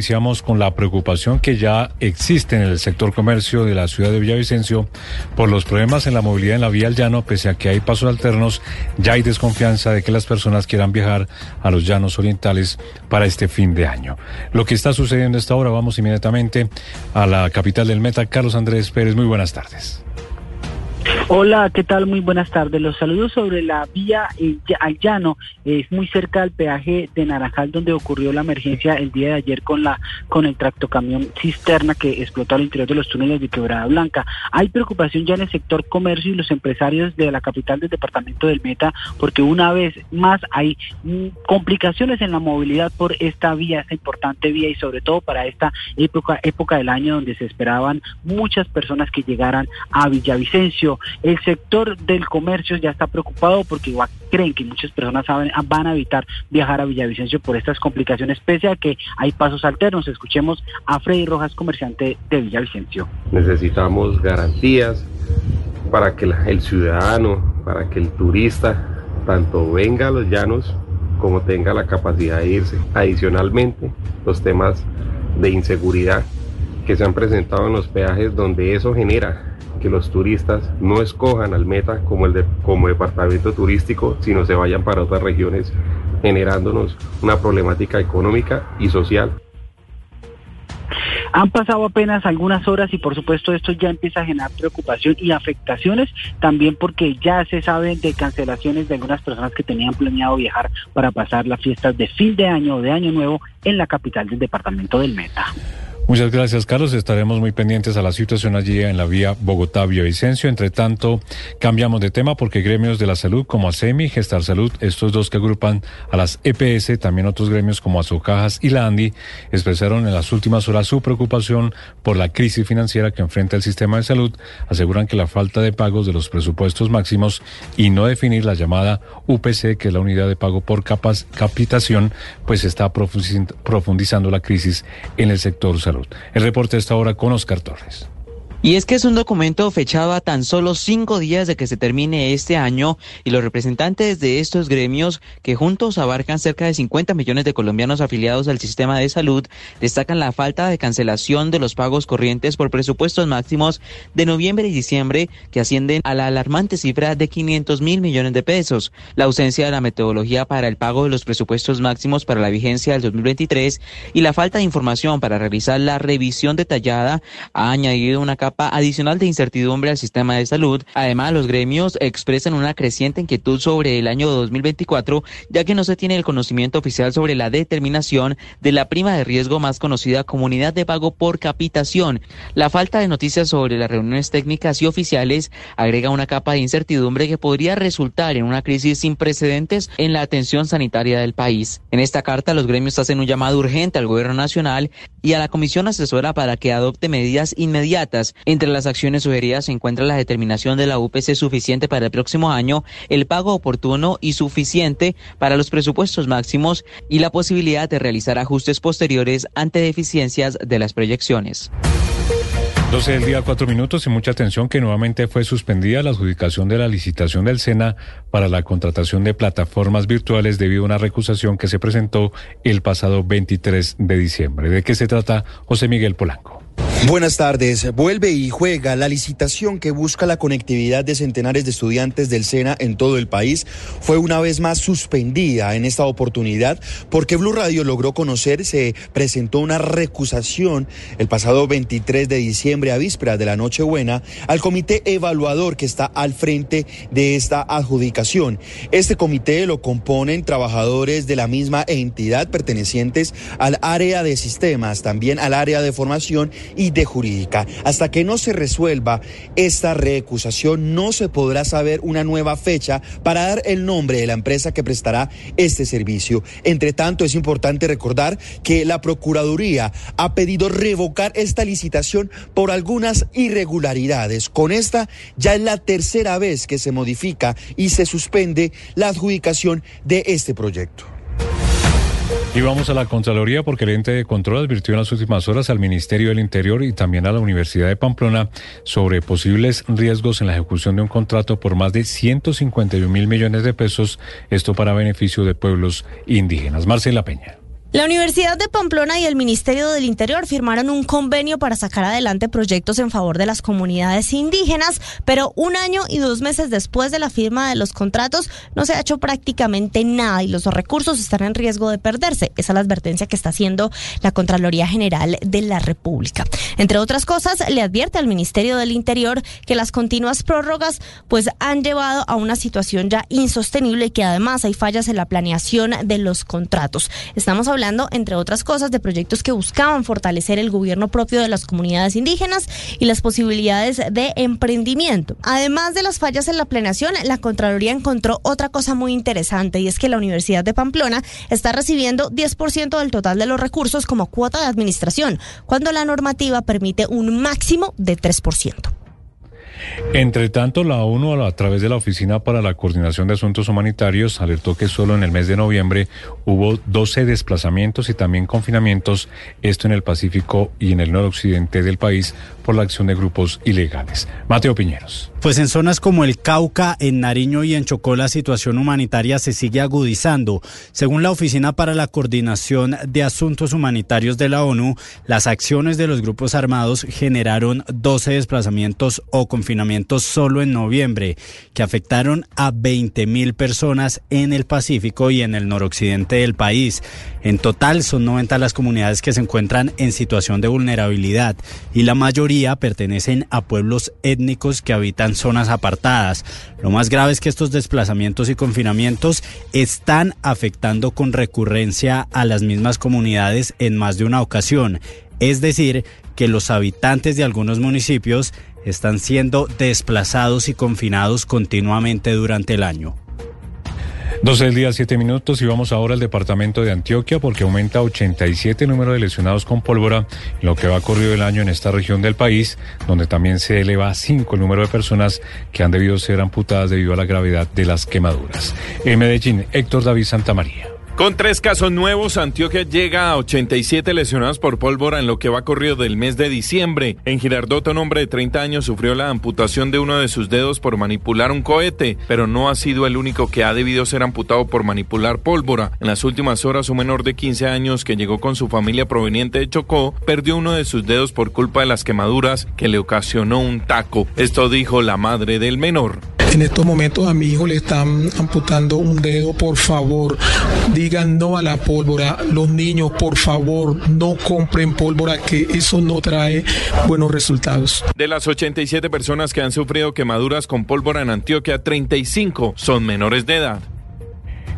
Iniciamos con la preocupación que ya existe en el sector comercio de la ciudad de Villavicencio por los problemas en la movilidad en la vía al llano, pese a que hay pasos alternos, ya hay desconfianza de que las personas quieran viajar a los llanos orientales para este fin de año. Lo que está sucediendo esta hora, vamos inmediatamente a la capital del Meta, Carlos Andrés Pérez, muy buenas tardes. Hola, ¿qué tal? Muy buenas tardes. Los saludos sobre la vía eh, al llano, es muy cerca del peaje de Naranjal donde ocurrió la emergencia el día de ayer con la con el tractocamión cisterna que explotó al interior de los túneles de Quebrada Blanca. Hay preocupación ya en el sector comercio y los empresarios de la capital del departamento del Meta porque una vez más hay mm, complicaciones en la movilidad por esta vía, esta importante vía y sobre todo para esta época época del año donde se esperaban muchas personas que llegaran a Villavicencio. El sector del comercio ya está preocupado porque creen que muchas personas van a evitar viajar a Villavicencio por estas complicaciones, pese a que hay pasos alternos. Escuchemos a Freddy Rojas, comerciante de Villavicencio. Necesitamos garantías para que el ciudadano, para que el turista, tanto venga a los llanos como tenga la capacidad de irse. Adicionalmente, los temas de inseguridad que se han presentado en los peajes donde eso genera que los turistas no escojan al Meta como, el de, como departamento turístico, sino se vayan para otras regiones, generándonos una problemática económica y social. Han pasado apenas algunas horas y por supuesto esto ya empieza a generar preocupación y afectaciones también porque ya se sabe de cancelaciones de algunas personas que tenían planeado viajar para pasar las fiestas de fin de año o de año nuevo en la capital del departamento del Meta. Muchas gracias, Carlos. Estaremos muy pendientes a la situación allí en la vía Bogotá-Villavicencio. Entre tanto, cambiamos de tema porque gremios de la salud como ASEMI, Gestar Salud, estos dos que agrupan a las EPS, también otros gremios como Azocajas y la ANDI, expresaron en las últimas horas su preocupación por la crisis financiera que enfrenta el sistema de salud. Aseguran que la falta de pagos de los presupuestos máximos y no definir la llamada UPC, que es la unidad de pago por capitación, pues está profundizando la crisis en el sector salud. El reporte está ahora con Oscar Torres. Y es que es un documento fechado a tan solo cinco días de que se termine este año y los representantes de estos gremios, que juntos abarcan cerca de 50 millones de colombianos afiliados al sistema de salud, destacan la falta de cancelación de los pagos corrientes por presupuestos máximos de noviembre y diciembre que ascienden a la alarmante cifra de 500 mil millones de pesos, la ausencia de la metodología para el pago de los presupuestos máximos para la vigencia del 2023 y la falta de información para realizar la revisión detallada ha añadido una capa adicional de incertidumbre al sistema de salud. Además, los gremios expresan una creciente inquietud sobre el año 2024, ya que no se tiene el conocimiento oficial sobre la determinación de la prima de riesgo más conocida como unidad de pago por capitación. La falta de noticias sobre las reuniones técnicas y oficiales agrega una capa de incertidumbre que podría resultar en una crisis sin precedentes en la atención sanitaria del país. En esta carta, los gremios hacen un llamado urgente al gobierno nacional y a la comisión asesora para que adopte medidas inmediatas entre las acciones sugeridas se encuentra la determinación de la UPC suficiente para el próximo año, el pago oportuno y suficiente para los presupuestos máximos y la posibilidad de realizar ajustes posteriores ante deficiencias de las proyecciones. 12 del día, cuatro minutos y mucha atención que nuevamente fue suspendida la adjudicación de la licitación del SENA para la contratación de plataformas virtuales debido a una recusación que se presentó el pasado 23 de diciembre. ¿De qué se trata José Miguel Polanco? Buenas tardes. Vuelve y juega la licitación que busca la conectividad de centenares de estudiantes del SENA en todo el país. Fue una vez más suspendida en esta oportunidad porque Blue Radio logró conocer, se presentó una recusación el pasado 23 de diciembre a víspera de la Nochebuena al comité evaluador que está al frente de esta adjudicación. Este comité lo componen trabajadores de la misma entidad pertenecientes al área de sistemas, también al área de formación y de jurídica. Hasta que no se resuelva esta recusación, no se podrá saber una nueva fecha para dar el nombre de la empresa que prestará este servicio. Entre tanto, es importante recordar que la Procuraduría ha pedido revocar esta licitación por algunas irregularidades. Con esta ya es la tercera vez que se modifica y se suspende la adjudicación de este proyecto. Y vamos a la Contraloría porque el ente de control advirtió en las últimas horas al Ministerio del Interior y también a la Universidad de Pamplona sobre posibles riesgos en la ejecución de un contrato por más de 151 mil millones de pesos, esto para beneficio de pueblos indígenas. Marcela Peña. La Universidad de Pamplona y el Ministerio del Interior firmaron un convenio para sacar adelante proyectos en favor de las comunidades indígenas, pero un año y dos meses después de la firma de los contratos no se ha hecho prácticamente nada y los recursos están en riesgo de perderse. Esa es la advertencia que está haciendo la Contraloría General de la República. Entre otras cosas, le advierte al Ministerio del Interior que las continuas prórrogas pues han llevado a una situación ya insostenible y que además hay fallas en la planeación de los contratos. Estamos hablando hablando, entre otras cosas, de proyectos que buscaban fortalecer el gobierno propio de las comunidades indígenas y las posibilidades de emprendimiento. Además de las fallas en la planeación, la Contraloría encontró otra cosa muy interesante y es que la Universidad de Pamplona está recibiendo 10% del total de los recursos como cuota de administración, cuando la normativa permite un máximo de 3%. Entre tanto, la ONU, a través de la Oficina para la Coordinación de Asuntos Humanitarios, alertó que solo en el mes de noviembre hubo 12 desplazamientos y también confinamientos, esto en el Pacífico y en el noroccidente del país, por la acción de grupos ilegales. Mateo Piñeros. Pues en zonas como el Cauca, en Nariño y en Chocó la situación humanitaria se sigue agudizando. Según la Oficina para la Coordinación de Asuntos Humanitarios de la ONU, las acciones de los grupos armados generaron 12 desplazamientos o confinamientos solo en noviembre, que afectaron a 20 mil personas en el Pacífico y en el noroccidente del país. En total son 90 las comunidades que se encuentran en situación de vulnerabilidad y la mayoría pertenecen a pueblos étnicos que habitan zonas apartadas. Lo más grave es que estos desplazamientos y confinamientos están afectando con recurrencia a las mismas comunidades en más de una ocasión. Es decir, que los habitantes de algunos municipios están siendo desplazados y confinados continuamente durante el año. 12 del día, 7 minutos y vamos ahora al departamento de Antioquia porque aumenta 87 el número de lesionados con pólvora lo que va corrido el año en esta región del país, donde también se eleva a 5 el número de personas que han debido ser amputadas debido a la gravedad de las quemaduras. En Medellín, Héctor David Santamaría. Con tres casos nuevos, Antioquia llega a 87 lesionados por pólvora en lo que va corrido del mes de diciembre. En Girardot, un hombre de 30 años sufrió la amputación de uno de sus dedos por manipular un cohete, pero no ha sido el único que ha debido ser amputado por manipular pólvora. En las últimas horas, un menor de 15 años que llegó con su familia proveniente de Chocó perdió uno de sus dedos por culpa de las quemaduras que le ocasionó un taco. Esto dijo la madre del menor. En estos momentos a mi hijo le están amputando un dedo, por favor, digan no a la pólvora. Los niños, por favor, no compren pólvora, que eso no trae buenos resultados. De las 87 personas que han sufrido quemaduras con pólvora en Antioquia, 35 son menores de edad.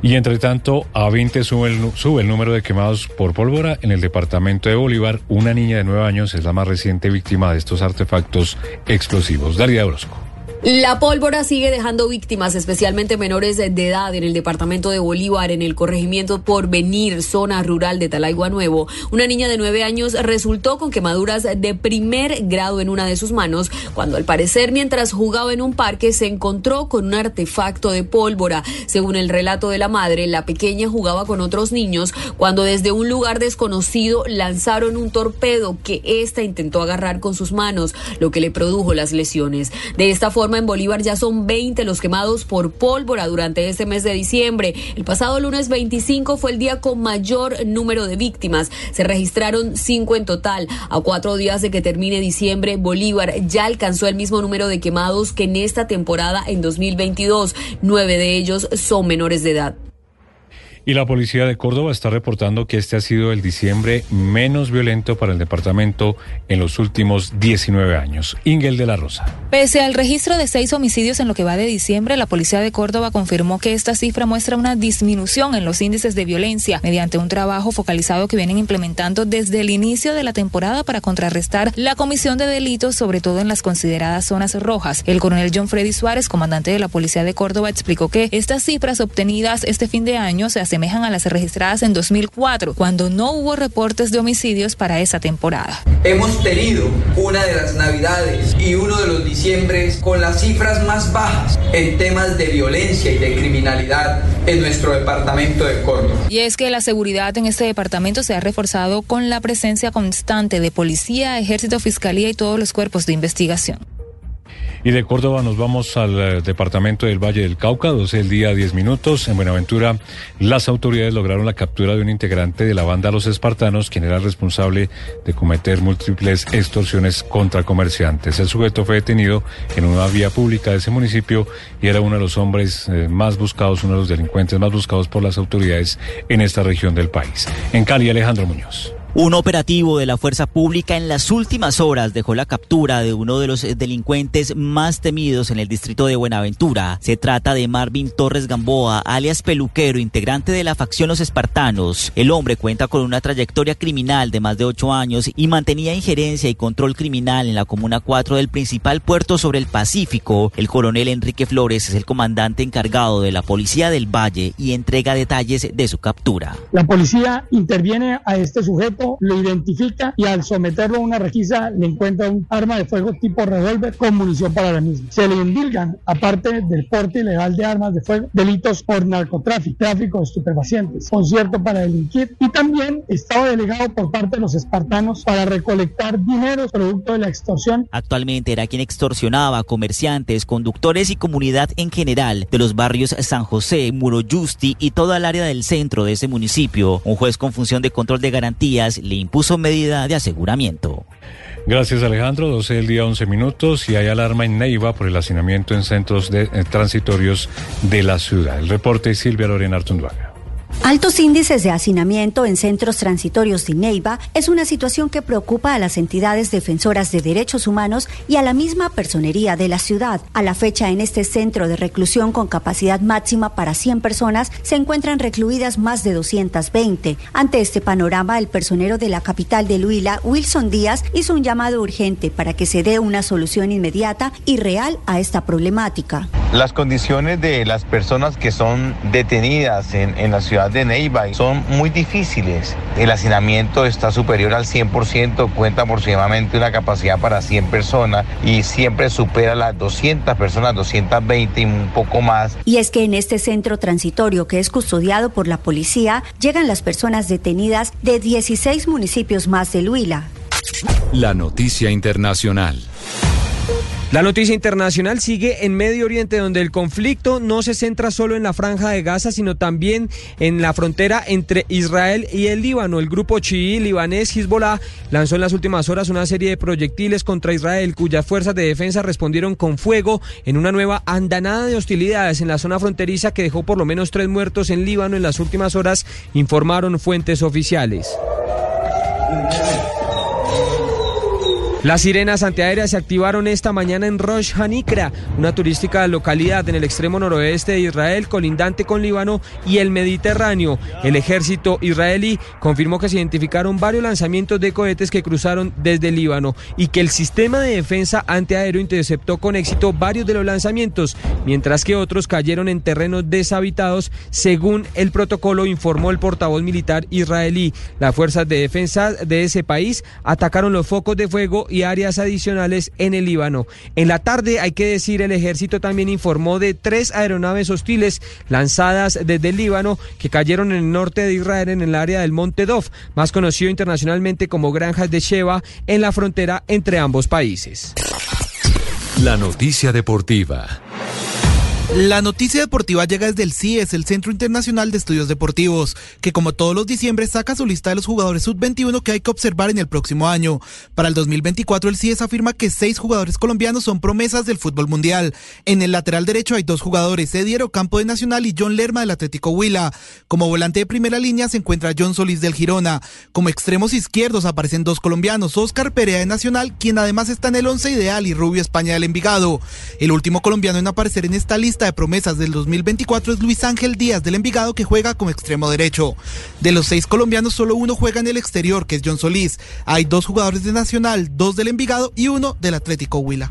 Y entre tanto, a 20 sube el, sube el número de quemados por pólvora en el departamento de Bolívar. Una niña de 9 años es la más reciente víctima de estos artefactos explosivos. Daría Orozco. La pólvora sigue dejando víctimas, especialmente menores de edad, en el departamento de Bolívar, en el corregimiento por venir, zona rural de Talaigua Nuevo. Una niña de nueve años resultó con quemaduras de primer grado en una de sus manos, cuando al parecer mientras jugaba en un parque se encontró con un artefacto de pólvora. Según el relato de la madre, la pequeña jugaba con otros niños cuando desde un lugar desconocido lanzaron un torpedo que ésta intentó agarrar con sus manos, lo que le produjo las lesiones. De esta forma, en Bolívar ya son 20 los quemados por pólvora durante este mes de diciembre. El pasado lunes 25 fue el día con mayor número de víctimas. Se registraron cinco en total. A cuatro días de que termine diciembre, Bolívar ya alcanzó el mismo número de quemados que en esta temporada en 2022. Nueve de ellos son menores de edad. Y la policía de Córdoba está reportando que este ha sido el diciembre menos violento para el departamento en los últimos 19 años. Ingel de la Rosa. Pese al registro de seis homicidios en lo que va de diciembre, la policía de Córdoba confirmó que esta cifra muestra una disminución en los índices de violencia mediante un trabajo focalizado que vienen implementando desde el inicio de la temporada para contrarrestar la comisión de delitos, sobre todo en las consideradas zonas rojas. El coronel John Freddy Suárez, comandante de la policía de Córdoba, explicó que estas cifras obtenidas este fin de año se asemejan a las registradas en 2004, cuando no hubo reportes de homicidios para esa temporada. Hemos tenido una de las navidades y uno de los diciembres con las cifras más bajas en temas de violencia y de criminalidad en nuestro departamento de Córdoba. Y es que la seguridad en este departamento se ha reforzado con la presencia constante de policía, ejército, fiscalía y todos los cuerpos de investigación. Y de Córdoba nos vamos al eh, departamento del Valle del Cauca, 12 del día, 10 minutos. En Buenaventura, las autoridades lograron la captura de un integrante de la banda Los Espartanos, quien era responsable de cometer múltiples extorsiones contra comerciantes. El sujeto fue detenido en una vía pública de ese municipio y era uno de los hombres eh, más buscados, uno de los delincuentes más buscados por las autoridades en esta región del país. En Cali, Alejandro Muñoz. Un operativo de la fuerza pública en las últimas horas dejó la captura de uno de los delincuentes más temidos en el distrito de Buenaventura. Se trata de Marvin Torres Gamboa, alias Peluquero, integrante de la facción Los Espartanos. El hombre cuenta con una trayectoria criminal de más de ocho años y mantenía injerencia y control criminal en la Comuna 4 del principal puerto sobre el Pacífico. El coronel Enrique Flores es el comandante encargado de la Policía del Valle y entrega detalles de su captura. La policía interviene a este sujeto lo identifica y al someterlo a una requisa le encuentra un arma de fuego tipo revólver con munición para la misma. Se le indilgan, aparte del porte ilegal de armas de fuego, delitos por narcotráfico, tráfico de estupefacientes, concierto para delinquir y también estaba delegado por parte de los espartanos para recolectar dinero producto de la extorsión. Actualmente era quien extorsionaba comerciantes, conductores y comunidad en general de los barrios San José, Muro Justi y toda el área del centro de ese municipio. Un juez con función de control de garantías le impuso medida de aseguramiento. Gracias Alejandro, 12 del día 11 minutos y hay alarma en Neiva por el hacinamiento en centros eh, transitorios de la ciudad. El reporte Silvia Lorena Artunduaga. Altos índices de hacinamiento en centros transitorios de Neiva es una situación que preocupa a las entidades defensoras de derechos humanos y a la misma personería de la ciudad. A la fecha, en este centro de reclusión con capacidad máxima para 100 personas se encuentran recluidas más de 220. Ante este panorama, el personero de la capital de Luila, Wilson Díaz, hizo un llamado urgente para que se dé una solución inmediata y real a esta problemática. Las condiciones de las personas que son detenidas en, en la ciudad de Neiva son muy difíciles. El hacinamiento está superior al 100%, cuenta aproximadamente una capacidad para 100 personas y siempre supera las 200 personas, 220 y un poco más. Y es que en este centro transitorio que es custodiado por la policía, llegan las personas detenidas de 16 municipios más de Luila. La noticia internacional. La noticia internacional sigue en Medio Oriente, donde el conflicto no se centra solo en la franja de Gaza, sino también en la frontera entre Israel y el Líbano. El grupo chií libanés Hezbollah lanzó en las últimas horas una serie de proyectiles contra Israel, cuyas fuerzas de defensa respondieron con fuego en una nueva andanada de hostilidades en la zona fronteriza que dejó por lo menos tres muertos en Líbano en las últimas horas, informaron fuentes oficiales. Las sirenas antiaéreas se activaron esta mañana en Rosh Hanikra, una turística localidad en el extremo noroeste de Israel, colindante con Líbano y el Mediterráneo. El ejército israelí confirmó que se identificaron varios lanzamientos de cohetes que cruzaron desde Líbano y que el sistema de defensa antiaéreo interceptó con éxito varios de los lanzamientos, mientras que otros cayeron en terrenos deshabitados, según el protocolo informó el portavoz militar israelí. Las fuerzas de defensa de ese país atacaron los focos de fuego y áreas adicionales en el Líbano. En la tarde, hay que decir, el ejército también informó de tres aeronaves hostiles lanzadas desde el Líbano que cayeron en el norte de Israel en el área del Monte Dov, más conocido internacionalmente como Granjas de Sheba, en la frontera entre ambos países. La noticia deportiva. La noticia deportiva llega desde el CIES, el Centro Internacional de Estudios Deportivos, que como todos los diciembre saca su lista de los jugadores sub-21 que hay que observar en el próximo año. Para el 2024 el CIES afirma que seis jugadores colombianos son promesas del fútbol mundial. En el lateral derecho hay dos jugadores, Ediero Campo de Nacional y John Lerma del Atlético Huila. Como volante de primera línea se encuentra John Solís del Girona. Como extremos izquierdos aparecen dos colombianos, Oscar Perea de Nacional, quien además está en el once ideal, y Rubio España del Envigado. El último colombiano en aparecer en esta lista de promesas del 2024 es Luis Ángel Díaz del Envigado que juega como extremo derecho. De los seis colombianos solo uno juega en el exterior que es John Solís. Hay dos jugadores de Nacional, dos del Envigado y uno del Atlético Huila.